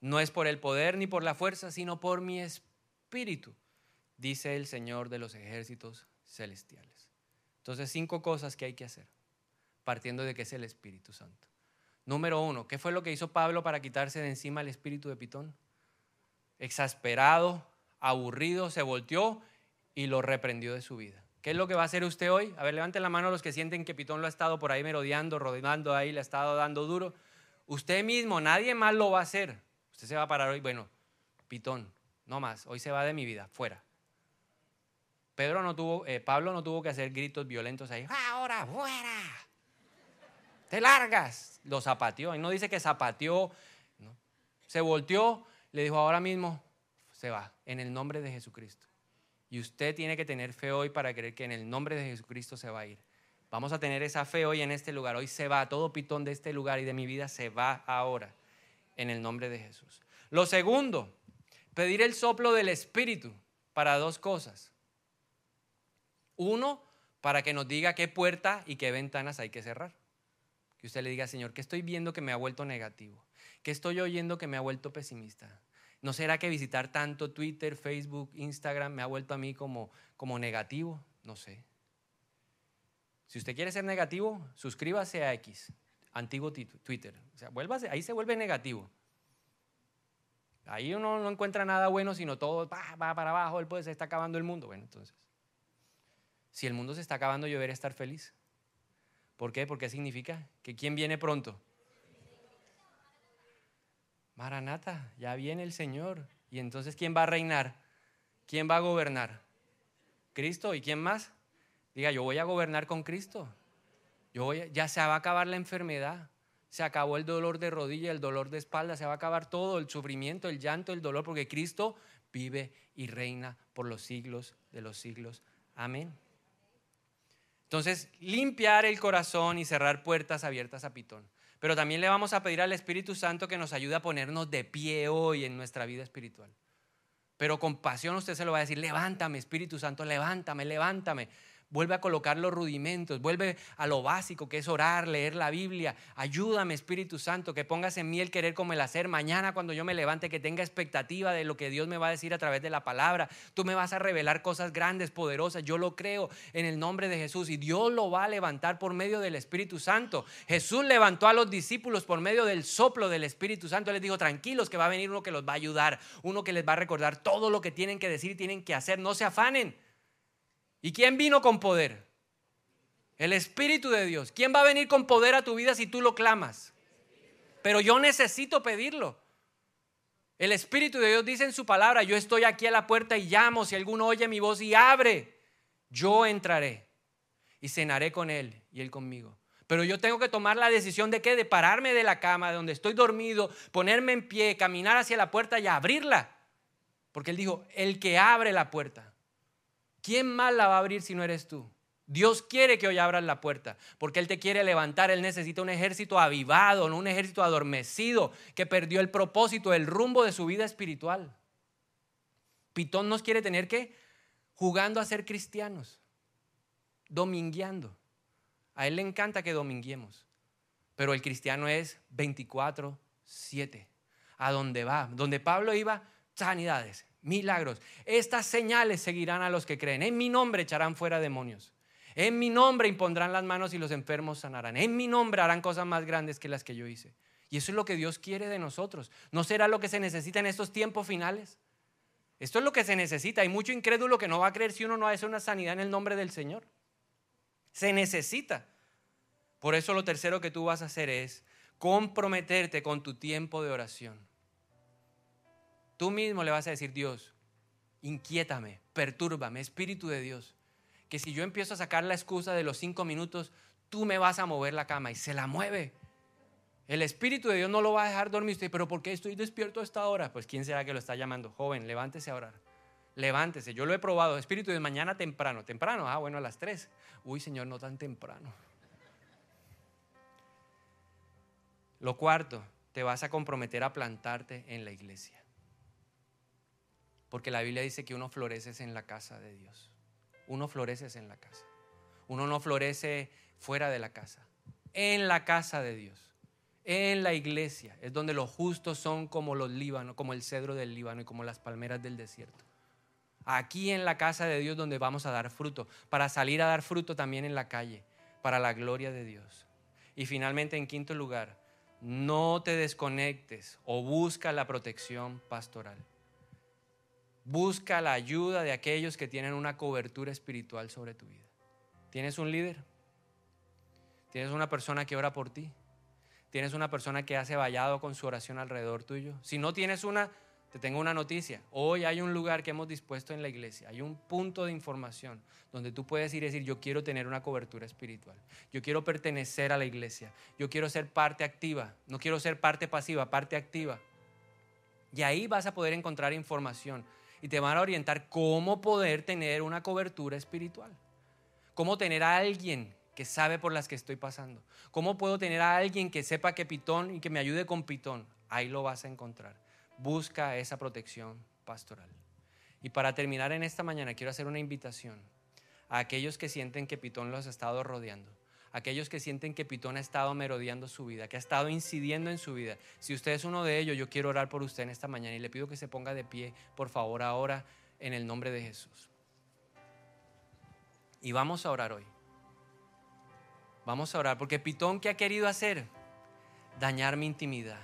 no es por el poder ni por la fuerza, sino por mi espíritu, dice el Señor de los ejércitos celestiales. Entonces, cinco cosas que hay que hacer, partiendo de que es el Espíritu Santo. Número uno, ¿qué fue lo que hizo Pablo para quitarse de encima el espíritu de Pitón? Exasperado, aburrido, se volteó y lo reprendió de su vida. ¿Qué es lo que va a hacer usted hoy? A ver, levanten la mano los que sienten que Pitón lo ha estado por ahí merodeando, rodeando ahí, le ha estado dando duro. Usted mismo, nadie más lo va a hacer. Usted se va a parar hoy, bueno, Pitón, no más, hoy se va de mi vida, fuera. Pedro no tuvo, eh, Pablo no tuvo que hacer gritos violentos ahí, ahora fuera, te largas. Lo zapateó, y no dice que zapateó, se volteó, le dijo ahora mismo, se va, en el nombre de Jesucristo. Y usted tiene que tener fe hoy para creer que en el nombre de Jesucristo se va a ir. Vamos a tener esa fe hoy en este lugar. Hoy se va, todo pitón de este lugar y de mi vida se va ahora, en el nombre de Jesús. Lo segundo, pedir el soplo del Espíritu para dos cosas. Uno, para que nos diga qué puerta y qué ventanas hay que cerrar. Y usted le diga, Señor, ¿qué estoy viendo que me ha vuelto negativo? ¿Qué estoy oyendo que me ha vuelto pesimista? ¿No será que visitar tanto Twitter, Facebook, Instagram me ha vuelto a mí como, como negativo? No sé. Si usted quiere ser negativo, suscríbase a X, antiguo Twitter. O sea, vuélvase, ahí se vuelve negativo. Ahí uno no encuentra nada bueno, sino todo va, para abajo, él puede, se está acabando el mundo. Bueno, entonces, si el mundo se está acabando, yo debería estar feliz. ¿Por qué? Porque significa que ¿quién viene pronto? Maranata, ya viene el Señor. Y entonces, ¿quién va a reinar? ¿Quién va a gobernar? Cristo. ¿Y quién más? Diga, yo voy a gobernar con Cristo. Yo voy ya se va a acabar la enfermedad. Se acabó el dolor de rodilla, el dolor de espalda, se va a acabar todo, el sufrimiento, el llanto, el dolor, porque Cristo vive y reina por los siglos de los siglos. Amén. Entonces, limpiar el corazón y cerrar puertas abiertas a Pitón. Pero también le vamos a pedir al Espíritu Santo que nos ayude a ponernos de pie hoy en nuestra vida espiritual. Pero con pasión usted se lo va a decir, levántame, Espíritu Santo, levántame, levántame vuelve a colocar los rudimentos, vuelve a lo básico que es orar, leer la Biblia. Ayúdame, Espíritu Santo, que pongas en mí el querer como el hacer. Mañana cuando yo me levante, que tenga expectativa de lo que Dios me va a decir a través de la palabra. Tú me vas a revelar cosas grandes, poderosas. Yo lo creo en el nombre de Jesús y Dios lo va a levantar por medio del Espíritu Santo. Jesús levantó a los discípulos por medio del soplo del Espíritu Santo. Les dijo, tranquilos, que va a venir uno que los va a ayudar, uno que les va a recordar todo lo que tienen que decir y tienen que hacer. No se afanen. ¿Y quién vino con poder? El Espíritu de Dios. ¿Quién va a venir con poder a tu vida si tú lo clamas? Pero yo necesito pedirlo. El Espíritu de Dios dice en su palabra, yo estoy aquí a la puerta y llamo, si alguno oye mi voz y abre, yo entraré y cenaré con él y él conmigo. Pero yo tengo que tomar la decisión de qué? De pararme de la cama, de donde estoy dormido, ponerme en pie, caminar hacia la puerta y abrirla. Porque él dijo, el que abre la puerta. ¿Quién más la va a abrir si no eres tú? Dios quiere que hoy abras la puerta, porque Él te quiere levantar. Él necesita un ejército avivado, no un ejército adormecido, que perdió el propósito, el rumbo de su vida espiritual. Pitón nos quiere tener que jugando a ser cristianos, domingueando. A Él le encanta que dominguemos, pero el cristiano es 24-7. A donde va, donde Pablo iba, sanidades, milagros. Estas señales seguirán a los que creen. En mi nombre echarán fuera demonios. En mi nombre impondrán las manos y los enfermos sanarán. En mi nombre harán cosas más grandes que las que yo hice. Y eso es lo que Dios quiere de nosotros. ¿No será lo que se necesita en estos tiempos finales? Esto es lo que se necesita. Hay mucho incrédulo que no va a creer si uno no hace una sanidad en el nombre del Señor. Se necesita. Por eso lo tercero que tú vas a hacer es comprometerte con tu tiempo de oración. Tú mismo le vas a decir, Dios, inquiétame, pertúrbame, Espíritu de Dios, que si yo empiezo a sacar la excusa de los cinco minutos, tú me vas a mover la cama y se la mueve. El Espíritu de Dios no lo va a dejar dormir. Usted, pero ¿por qué estoy despierto a esta hora? Pues ¿quién será que lo está llamando? Joven, levántese a orar. Levántese. Yo lo he probado. Espíritu de mañana temprano. Temprano, ah, bueno, a las tres. Uy, Señor, no tan temprano. Lo cuarto, te vas a comprometer a plantarte en la iglesia. Porque la Biblia dice que uno florece en la casa de Dios. Uno florece en la casa. Uno no florece fuera de la casa. En la casa de Dios. En la iglesia. Es donde los justos son como los Líbanos, como el cedro del Líbano y como las palmeras del desierto. Aquí en la casa de Dios donde vamos a dar fruto. Para salir a dar fruto también en la calle. Para la gloria de Dios. Y finalmente, en quinto lugar, no te desconectes o busca la protección pastoral. Busca la ayuda de aquellos que tienen una cobertura espiritual sobre tu vida. ¿Tienes un líder? ¿Tienes una persona que ora por ti? ¿Tienes una persona que hace vallado con su oración alrededor tuyo? Si no tienes una, te tengo una noticia. Hoy hay un lugar que hemos dispuesto en la iglesia. Hay un punto de información donde tú puedes ir y decir, yo quiero tener una cobertura espiritual. Yo quiero pertenecer a la iglesia. Yo quiero ser parte activa. No quiero ser parte pasiva, parte activa. Y ahí vas a poder encontrar información y te van a orientar cómo poder tener una cobertura espiritual. Cómo tener a alguien que sabe por las que estoy pasando. Cómo puedo tener a alguien que sepa que pitón y que me ayude con pitón. Ahí lo vas a encontrar. Busca esa protección pastoral. Y para terminar en esta mañana quiero hacer una invitación a aquellos que sienten que pitón los ha estado rodeando aquellos que sienten que Pitón ha estado merodeando su vida, que ha estado incidiendo en su vida. Si usted es uno de ellos, yo quiero orar por usted en esta mañana y le pido que se ponga de pie, por favor, ahora en el nombre de Jesús. Y vamos a orar hoy. Vamos a orar, porque Pitón, ¿qué ha querido hacer? Dañar mi intimidad.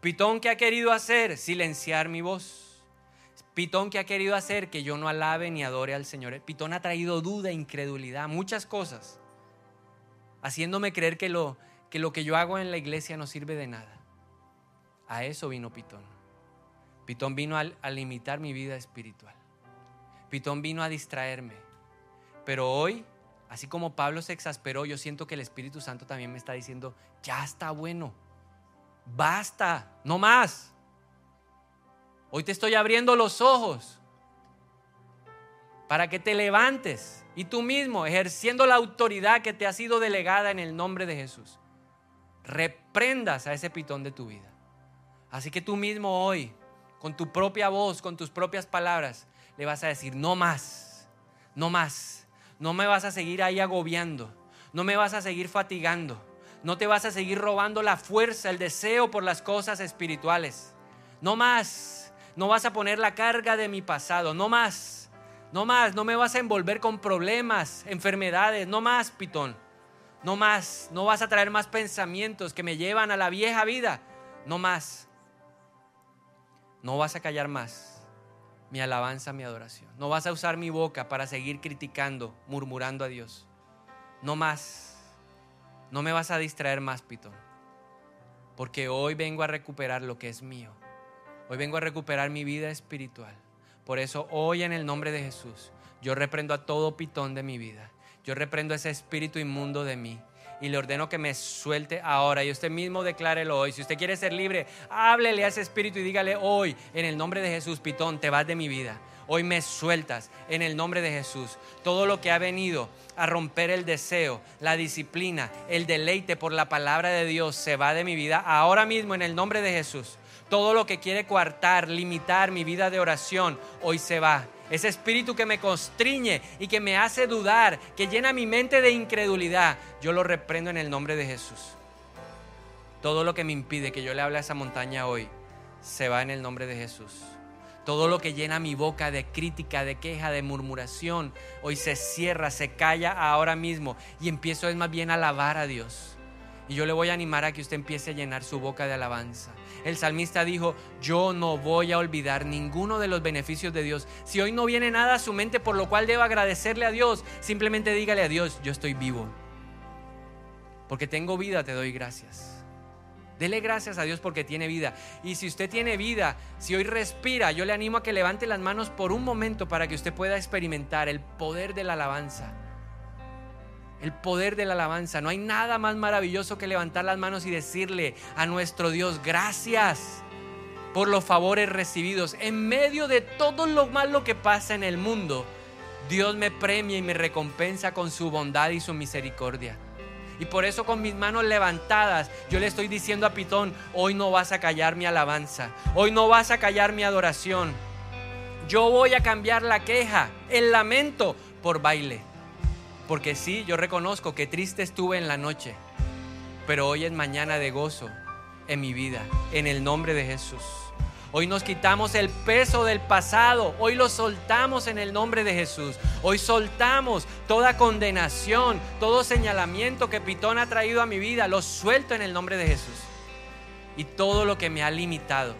Pitón, ¿qué ha querido hacer? Silenciar mi voz. Pitón que ha querido hacer que yo no alabe ni adore al Señor. Pitón ha traído duda, incredulidad, muchas cosas, haciéndome creer que lo, que lo que yo hago en la iglesia no sirve de nada. A eso vino Pitón. Pitón vino a, a limitar mi vida espiritual. Pitón vino a distraerme. Pero hoy, así como Pablo se exasperó, yo siento que el Espíritu Santo también me está diciendo, ya está bueno, basta, no más. Hoy te estoy abriendo los ojos para que te levantes y tú mismo, ejerciendo la autoridad que te ha sido delegada en el nombre de Jesús, reprendas a ese pitón de tu vida. Así que tú mismo hoy, con tu propia voz, con tus propias palabras, le vas a decir, no más, no más, no me vas a seguir ahí agobiando, no me vas a seguir fatigando, no te vas a seguir robando la fuerza, el deseo por las cosas espirituales, no más. No vas a poner la carga de mi pasado, no más, no más, no me vas a envolver con problemas, enfermedades, no más, pitón, no más, no vas a traer más pensamientos que me llevan a la vieja vida, no más, no vas a callar más mi alabanza, mi adoración, no vas a usar mi boca para seguir criticando, murmurando a Dios, no más, no me vas a distraer más, pitón, porque hoy vengo a recuperar lo que es mío. Hoy vengo a recuperar mi vida espiritual. Por eso hoy en el nombre de Jesús, yo reprendo a todo pitón de mi vida. Yo reprendo ese espíritu inmundo de mí y le ordeno que me suelte ahora. Y usted mismo declárelo hoy. Si usted quiere ser libre, háblele a ese espíritu y dígale hoy, en el nombre de Jesús, pitón, te vas de mi vida. Hoy me sueltas en el nombre de Jesús. Todo lo que ha venido a romper el deseo, la disciplina, el deleite por la palabra de Dios se va de mi vida ahora mismo en el nombre de Jesús. Todo lo que quiere coartar, limitar mi vida de oración, hoy se va. Ese espíritu que me constriñe y que me hace dudar, que llena mi mente de incredulidad, yo lo reprendo en el nombre de Jesús. Todo lo que me impide que yo le hable a esa montaña hoy, se va en el nombre de Jesús. Todo lo que llena mi boca de crítica, de queja, de murmuración, hoy se cierra, se calla ahora mismo y empiezo es más bien a alabar a Dios. Y yo le voy a animar a que usted empiece a llenar su boca de alabanza. El salmista dijo, yo no voy a olvidar ninguno de los beneficios de Dios. Si hoy no viene nada a su mente por lo cual debo agradecerle a Dios, simplemente dígale a Dios, yo estoy vivo. Porque tengo vida, te doy gracias. Dele gracias a Dios porque tiene vida. Y si usted tiene vida, si hoy respira, yo le animo a que levante las manos por un momento para que usted pueda experimentar el poder de la alabanza el poder de la alabanza. No hay nada más maravilloso que levantar las manos y decirle a nuestro Dios, gracias por los favores recibidos. En medio de todo lo malo que pasa en el mundo, Dios me premia y me recompensa con su bondad y su misericordia. Y por eso con mis manos levantadas yo le estoy diciendo a Pitón, hoy no vas a callar mi alabanza, hoy no vas a callar mi adoración. Yo voy a cambiar la queja, el lamento por baile. Porque sí, yo reconozco que triste estuve en la noche, pero hoy es mañana de gozo en mi vida, en el nombre de Jesús. Hoy nos quitamos el peso del pasado, hoy lo soltamos en el nombre de Jesús. Hoy soltamos toda condenación, todo señalamiento que Pitón ha traído a mi vida, lo suelto en el nombre de Jesús. Y todo lo que me ha limitado,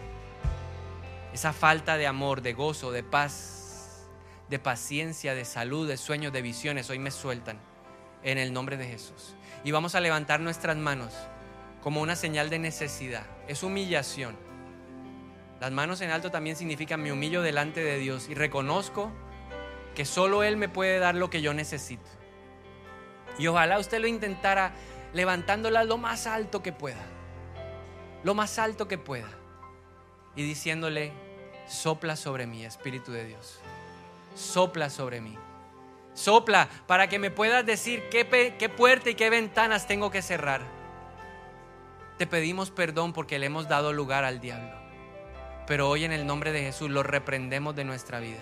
esa falta de amor, de gozo, de paz, de paciencia, de salud, de sueños, de visiones, hoy me sueltan en el nombre de Jesús. Y vamos a levantar nuestras manos como una señal de necesidad. Es humillación. Las manos en alto también significan me humillo delante de Dios y reconozco que solo Él me puede dar lo que yo necesito. Y ojalá usted lo intentara levantándola lo más alto que pueda. Lo más alto que pueda. Y diciéndole, sopla sobre mí, Espíritu de Dios sopla sobre mí. Sopla para que me puedas decir qué, qué puerta y qué ventanas tengo que cerrar. Te pedimos perdón porque le hemos dado lugar al diablo. Pero hoy en el nombre de Jesús lo reprendemos de nuestra vida.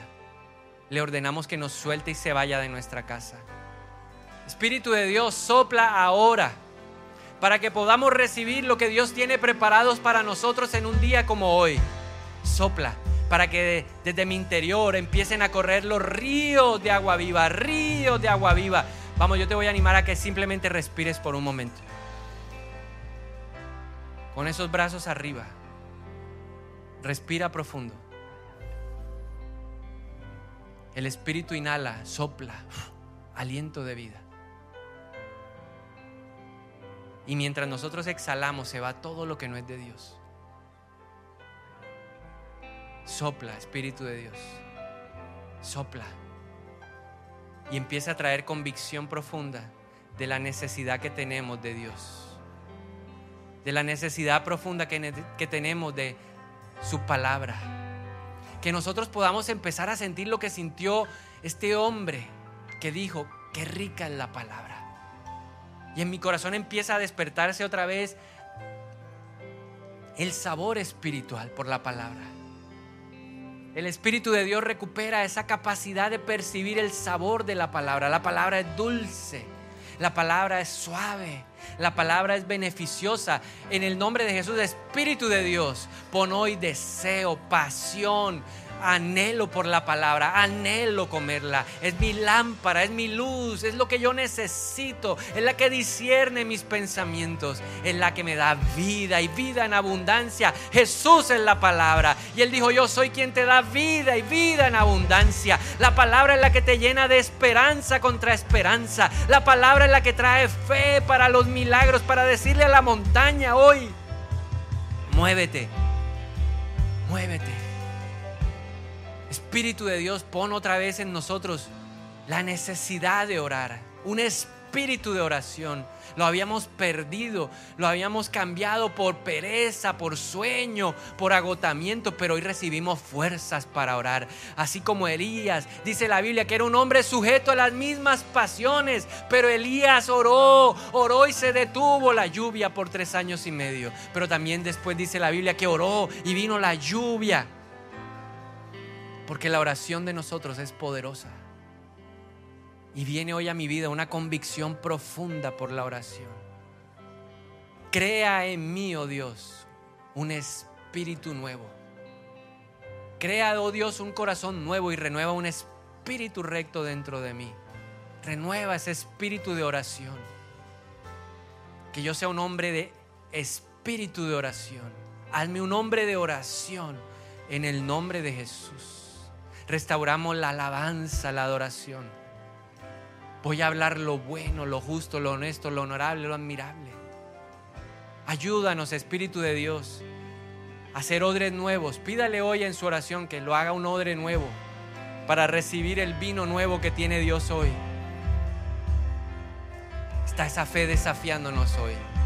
Le ordenamos que nos suelte y se vaya de nuestra casa. Espíritu de Dios, sopla ahora para que podamos recibir lo que Dios tiene preparados para nosotros en un día como hoy. Sopla para que desde mi interior empiecen a correr los ríos de agua viva, ríos de agua viva. Vamos, yo te voy a animar a que simplemente respires por un momento. Con esos brazos arriba. Respira profundo. El espíritu inhala, sopla, aliento de vida. Y mientras nosotros exhalamos se va todo lo que no es de Dios. Sopla, Espíritu de Dios. Sopla. Y empieza a traer convicción profunda de la necesidad que tenemos de Dios. De la necesidad profunda que, que tenemos de su palabra. Que nosotros podamos empezar a sentir lo que sintió este hombre que dijo, qué rica es la palabra. Y en mi corazón empieza a despertarse otra vez el sabor espiritual por la palabra. El Espíritu de Dios recupera esa capacidad de percibir el sabor de la palabra. La palabra es dulce, la palabra es suave, la palabra es beneficiosa. En el nombre de Jesús, Espíritu de Dios, pon hoy deseo, pasión, anhelo por la palabra, anhelo comerla. Es mi lámpara, es mi luz, es lo que yo necesito, es la que discierne mis pensamientos, es la que me da vida y vida en abundancia. Jesús es la palabra. Y él dijo, yo soy quien te da vida y vida en abundancia. La palabra es la que te llena de esperanza contra esperanza. La palabra es la que trae fe para los milagros, para decirle a la montaña hoy, muévete, muévete. Espíritu de Dios, pon otra vez en nosotros la necesidad de orar, un espíritu de oración. Lo habíamos perdido, lo habíamos cambiado por pereza, por sueño, por agotamiento, pero hoy recibimos fuerzas para orar. Así como Elías, dice la Biblia que era un hombre sujeto a las mismas pasiones, pero Elías oró, oró y se detuvo la lluvia por tres años y medio. Pero también después dice la Biblia que oró y vino la lluvia. Porque la oración de nosotros es poderosa. Y viene hoy a mi vida una convicción profunda por la oración. Crea en mí, oh Dios, un espíritu nuevo. Crea, oh Dios, un corazón nuevo y renueva un espíritu recto dentro de mí. Renueva ese espíritu de oración. Que yo sea un hombre de espíritu de oración. Hazme un hombre de oración en el nombre de Jesús restauramos la alabanza, la adoración. Voy a hablar lo bueno, lo justo, lo honesto, lo honorable, lo admirable. Ayúdanos, Espíritu de Dios, a hacer odres nuevos. Pídale hoy en su oración que lo haga un odre nuevo para recibir el vino nuevo que tiene Dios hoy. Está esa fe desafiándonos hoy.